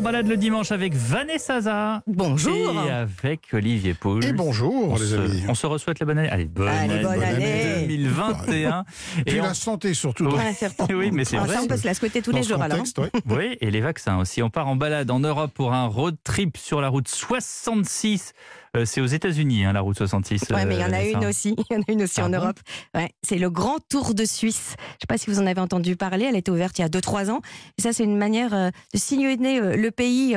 En balade le dimanche avec Vanessa Zah. Bonjour. Et avec Olivier Pouls. Et bonjour on les se, amis. On se reçoite la bonne année. Allez, bonne, Allez, année, bonne année. 2021. Puis on- la santé surtout. Ouais. Oui, mais c'est Ah, vrai. ça, on peut se la souhaiter tous Dans les jours alors. contexte, ouais. Oui, et les vaccins aussi. On part en balade en Europe pour un road trip sur la route 66. Euh, c'est aux États-Unis, hein, la route 66. Ouais, mais il y en a euh, une Vanessa. aussi. Il y en a une aussi Ah en bon Europe. Ouais, c'est le Grand Tour de Suisse. Je ne sais pas si vous en avez entendu parler. Elle a été ouverte il y a 2-3 ans. Et ça, c'est une manière euh, de euh, le pays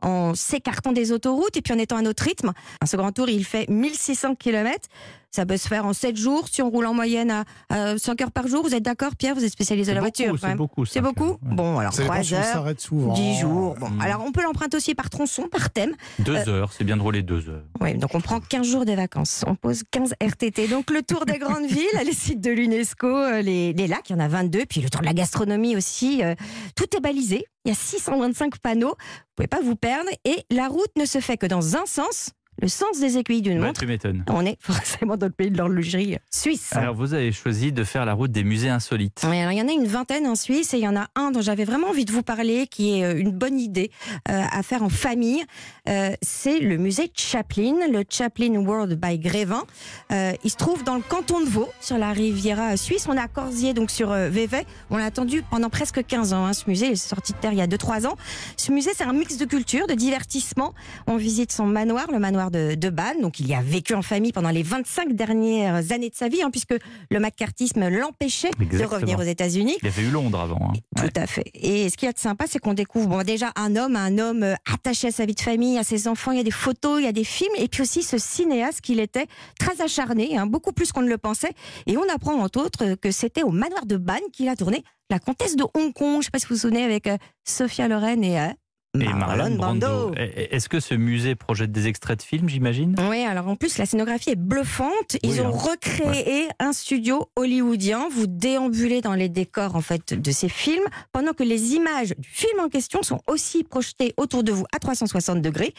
en s'écartant des autoroutes et puis en étant à notre rythme. Ce Grand Tour, il fait 1600 km. Ça peut se faire en 7 jours si on roule en moyenne à, à 5 heures par jour. Vous êtes d'accord, Pierre? Vous êtes spécialisé de la beaucoup, voiture. C'est beaucoup. C'est beaucoup? Bon, alors Ça dépend 3 si on heures. s'arrête souvent. 10 jours. Bon, Mm. alors on peut l'emprunter aussi par tronçon, par thème. Deux heures, c'est bien de rouler deux heures. Oui, donc on prend 15 jours de vacances, on pose 15 RTT. Donc le tour des grandes villes, les sites de l'UNESCO, euh, les, les lacs, il y en a 22, puis le tour de la gastronomie aussi. euh, tout est balisé, il y a 625 panneaux, vous pouvez pas vous perdre. Et la route ne se fait que dans un sens, le sens des aiguilles d'une montre. On est forcément dans le pays de l'horlogerie suisse. Alors, vous avez choisi de faire la route des musées insolites. Oui, alors il y en a une vingtaine en Suisse et il y en a un dont j'avais vraiment envie de vous parler, qui est euh, une bonne idée euh, à faire en famille. Euh, c'est le musée Chaplin, le Chaplin World by Grévin. Euh, il se trouve dans le canton de Vaud, sur la Riviera suisse. On est à Corsier, donc sur Vevey. On l'a attendu pendant presque 15 ans, hein, ce musée. Il est sorti de terre il y a 2-3 ans. Ce musée, c'est un mix de culture, de divertissement. On visite son manoir, le manoir de, de. Donc il y a vécu en famille pendant les 25 dernières années de sa vie, hein, puisque le macartisme l'empêchait de revenir aux États-Unis. Il avait eu Londres avant. hein. Ouais. Tout à fait. Et ce qu'il y a de sympa, c'est qu'on découvre bon, déjà un homme, un homme euh, attaché à sa vie de famille, à ses enfants. Il y a des photos, il y a des films, et puis aussi ce cinéaste qu'il était, très acharné, hein, beaucoup plus qu'on ne le pensait. Et on apprend entre autres que c'était au manoir de Bannes qu'il a tourné La Comtesse de Hong Kong. Je ne sais pas si vous vous souvenez avec euh, Sophia Loren et, euh, Et Marlon Brando. Est-ce que ce musée projette des extraits de films, j'imagine? Oui, alors en plus, la scénographie est bluffante. Ils Oui, ont hein. recréé un studio hollywoodien. Vous déambulez dans les décors en fait de ces films, pendant que les images du film en question sont aussi projetées autour de vous à 360 degrés.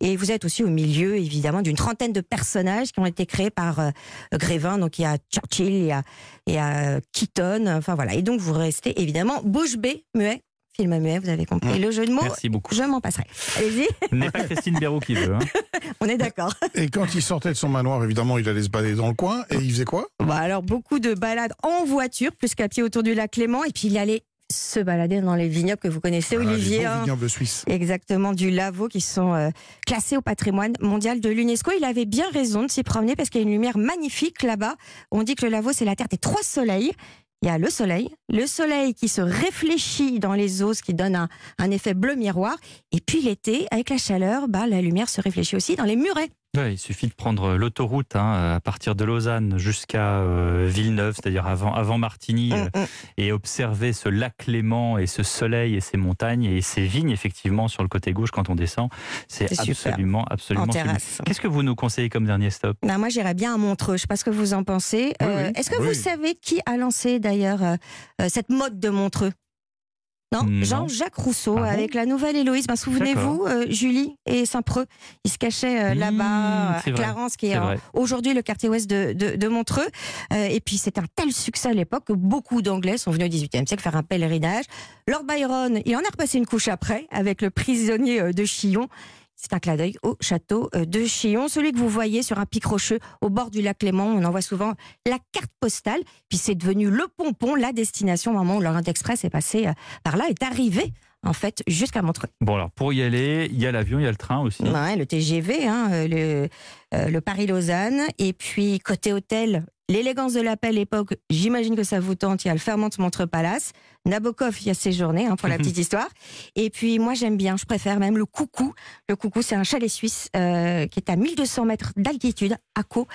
Et vous êtes aussi au milieu, évidemment, d'une trentaine de personnages qui ont été créés par euh, Grévin. Donc il y a Churchill, il y a, il y a Keaton. Enfin voilà. Et donc vous restez évidemment bouche bée, muet. Film muet, vous avez compris le jeu de mots. Merci beaucoup. Je m'en passerai. Allez-y, Ce n'est pas Christine Béraud qui veut. hein. on est d'accord. Et quand il sortait de son manoir, évidemment, il allait se balader dans le coin. Et il faisait quoi? Bah alors beaucoup de balades en voiture, plus qu'à pied autour du lac Léman, et puis il allait se balader dans les vignobles que vous connaissez, Ah, Olivier. Les hein. vignobles suisses. Exactement, du Lavaux qui sont euh, classés au patrimoine mondial de l'UNESCO. Il avait bien raison de s'y promener parce qu'il y a une lumière magnifique là-bas. On dit que le Lavaux, c'est la terre des trois soleils. Il y a le soleil, le soleil qui se réfléchit dans les eaux, ce qui donne un, un effet bleu miroir. Et puis l'été, avec la chaleur, bah, la lumière se réfléchit aussi dans les murets. Ouais, il suffit de prendre l'autoroute hein, à partir de Lausanne jusqu'à euh, Villeneuve, c'est-à-dire avant, avant Martigny, euh, Mm, mm. et observer ce lac Léman et ce soleil et ces montagnes et ces vignes, effectivement, sur le côté gauche quand on descend. C'est C'est super. absolument, absolument. Qu'est-ce que vous nous conseillez comme dernier stop? Non, moi, j'irais bien à Montreux. Je ne sais pas ce que vous en pensez. Oui, Euh, oui. Est-ce que Oui. vous savez qui a lancé d'ailleurs euh, euh, cette mode de Montreux? Non, Non. Jean-Jacques Rousseau Ah bon avec la nouvelle Héloïse. Ben, Souvenez-vous, euh, Julie et Saint-Preux, ils se cachaient euh, Mmh, là-bas, à c'est vrai, Clarence, qui est, euh, aujourd'hui le quartier ouest de, de- de Montreux. Euh, et puis c'est un tel succès à l'époque que beaucoup d'Anglais sont venus au XVIIIe siècle faire un pèlerinage. Lord Byron, il en a repassé une couche après avec le prisonnier euh, de Chillon. C'est un clin d'œil au château euh, de Chillon, celui que vous voyez sur un pic rocheux au bord du lac Léman. On en voit souvent la carte postale. Puis c'est devenu le pompon, la destination au moment où l'Orient Express est passé euh, par là, est arrivé en fait jusqu'à Montreux. Bon, alors pour y aller, il y a l'avion, il y a le train aussi. Ouais, le TGV, hein, euh, le, euh, le Paris-Lausanne. Et puis, côté hôtel, l'élégance de l'appel époque, j'imagine que ça vous tente. Il y a le Fairmont Montreux Palace. Nabokov y a séjourné, hein, pour la petite histoire. Et puis, moi, j'aime bien, je préfère même le Coucou. Le Coucou, c'est un chalet suisse euh, qui est à 1200 mètres d'altitude, à Caux.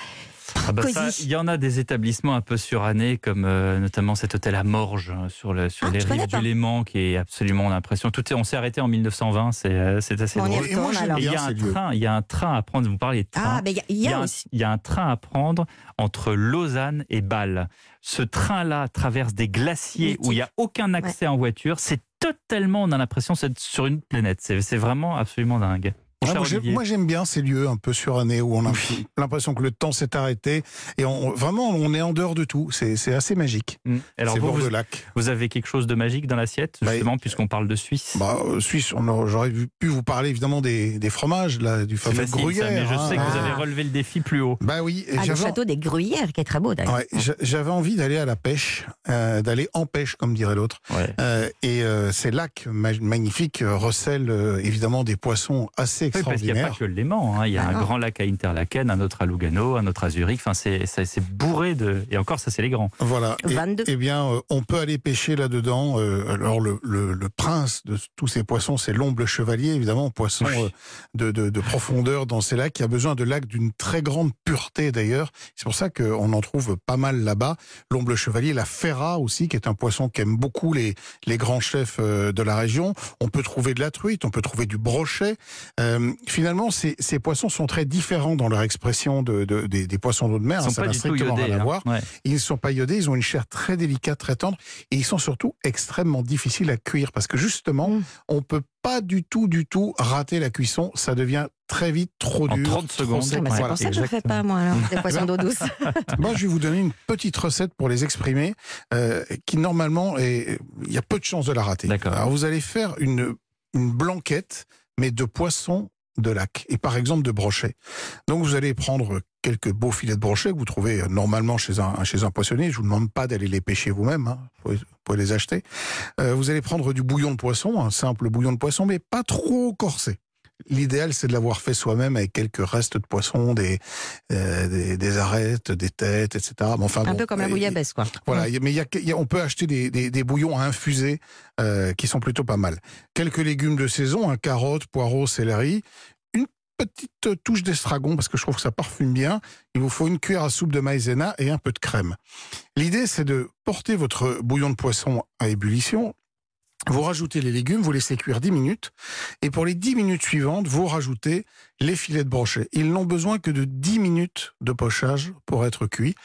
Ah bah ça, il y en a des établissements un peu surannés, comme euh, notamment cet hôtel à Morges, euh, sur, le, sur Ah, les rives du Léman, qui est absolument, on a l'impression, tout est, on s'est arrêté en 1920, c'est euh, c'est assez drôle. Et moi. Et il y a un train, il y a un train à prendre. Vous parliez de train. Ah, mais il y a- il y, un, aussi. il y a un train à prendre entre Lausanne et Bâle. Ce train-là traverse des glaciers Mythique. où il n'y a aucun accès en voiture. C'est totalement, on a l'impression d'être sur une planète. C'est c'est vraiment absolument dingue. Mon Ouais, cher moi, j'aime bien ces lieux un peu surannés où on a l'impression que le temps s'est arrêté et on, vraiment on est en dehors de tout. C'est assez magique. Mm. Alors c'est vous, bord vous, de lac. vous avez quelque chose de magique dans l'assiette, Bah, justement, puisqu'on parle de Suisse? Bah, euh, Suisse, j'aurais pu vous parler évidemment des, des fromages, là, du fameux facile, ça, gruyère. mais je hein. sais que vous Ah. avez relevé le défi plus haut. Bah oui, et Ah, le château des Gruyères, qui est très beau d'ailleurs. ouais, j'avais envie d'aller à la pêche, euh, d'aller en pêche, comme dirait l'autre. Ouais. Euh, et euh, ces lacs ma- magnifiques recèlent euh, évidemment des poissons assez Oui, parce qu'il n'y a pas que le Léman. hein. Il y a Ah un non. grand lac à Interlaken, un autre à Lugano, un autre à Zurich. Enfin, c'est bourré de. Et encore, ça, c'est les grands. Voilà. Et- 22. Eh bien, euh, on peut aller pêcher là-dedans. Euh, alors, le, le- le prince de tous ces poissons, c'est l'omble chevalier, évidemment, poisson Oui. euh, de, de- de profondeur dans ces lacs, qui a besoin de lacs d'une très grande pureté d'ailleurs. C'est pour ça qu'on en trouve pas mal là-bas. L'omble chevalier, la ferra aussi, qui est un poisson qu'aiment beaucoup les, les grands chefs de la région. On peut trouver de la truite, on peut trouver du brochet. Euh, finalement, ces, ces poissons sont très différents dans leur expression de, de- des, des poissons d'eau de mer. Ils hein, sont ça pas n'a strictement iodés. rien à hein. voir. Ouais. Ils ne sont pas iodés, ils ont une chair très délicate, très tendre, et ils sont surtout extrêmement difficiles à cuire parce que justement, Mm. on peut pas du tout, du tout rater la cuisson. Ça devient très vite trop En dur. 30 trop secondes. sec. Ah, bah, c'est Ouais, pour ça que je ne fais pas, moi, alors, des poissons d'eau douce. Moi, je vais vous donner une petite recette pour les exprimer, euh, qui normalement, il y a peu de chances de la rater. D'accord. Alors, vous allez faire une, une blanquette, mais de poisson de lac, et par exemple de brochet. Donc, vous allez prendre quelques beaux filets de brochet que vous trouvez euh, normalement chez un, chez un poissonnier. Je vous demande pas d'aller les pêcher vous-même, hein. vous pouvez les acheter. Euh, vous allez prendre du bouillon de poisson, un simple bouillon de poisson, mais pas trop corsé. L'idéal, c'est de l'avoir fait soi-même avec quelques restes de poisson, des, euh, des, des arêtes, des têtes, etc. Mais enfin, Un bon, peu comme la bouillabaisse, quoi. Voilà, a- mais il y a, il y a- on peut acheter des, des, des bouillons à infuser euh, qui sont plutôt pas mal. Quelques légumes de saison, un carotte, poireaux, céleri, une petite touche d'estragon parce que je trouve que ça parfume bien. Il vous faut une cuillère à soupe de maïzena et un peu de crème. L'idée, c'est de porter votre bouillon de poisson à ébullition. Vous rajoutez les légumes, vous laissez cuire 10 minutes, et pour les 10 minutes suivantes, vous rajoutez les filets de brochet. Ils n'ont besoin que de 10 minutes de pochage pour être cuits.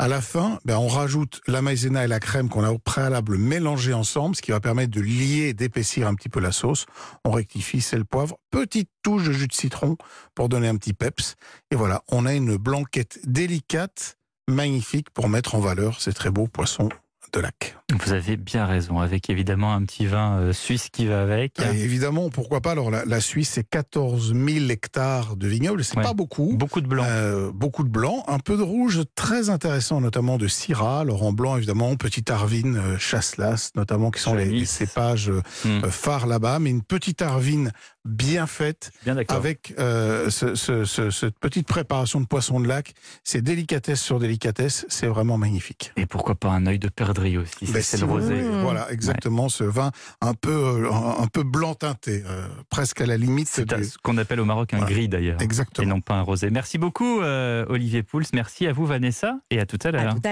À la fin, ben, on rajoute la maïzena et la crème qu'on a au préalable mélangées ensemble, ce qui va permettre de lier d'épaissir un petit peu la sauce. On rectifie, c'est le poivre. Petite touche de jus de citron pour donner un petit peps. Et voilà, on a une blanquette délicate, magnifique pour mettre en valeur ces très beaux poissons de lac. Vous avez bien raison, avec évidemment un petit vin euh, suisse qui va avec. Et évidemment, pourquoi pas? Alors la, la Suisse, c'est 14 000 hectares de vignobles, c'est Ouais. pas beaucoup. Beaucoup de blanc. Euh, beaucoup de blanc, un peu de rouge, très intéressant, notamment de Syrah, alors en blanc évidemment, Petit Arvine, euh, Chasselas, notamment qui sont les, cépages Hmm. phares là-bas, mais une petite Arvine bien faite, Bien d'accord. avec euh, ce- ce- ce- cette petite préparation de poisson de lac, c'est délicatesse sur délicatesse, c'est vraiment magnifique. Et pourquoi pas un œil de perdrix aussi, Ben, c'est si le rosé. voulez, Voilà, exactement, ce vin un peu, euh, un, peu blanc teinté, euh, presque à la limite. C'est du- ce qu'on appelle au Maroc un Voilà. gris d'ailleurs. Et Exactement. non pas un rosé. Merci beaucoup euh, Olivier Pouls, merci à vous Vanessa et à tout à l'heure.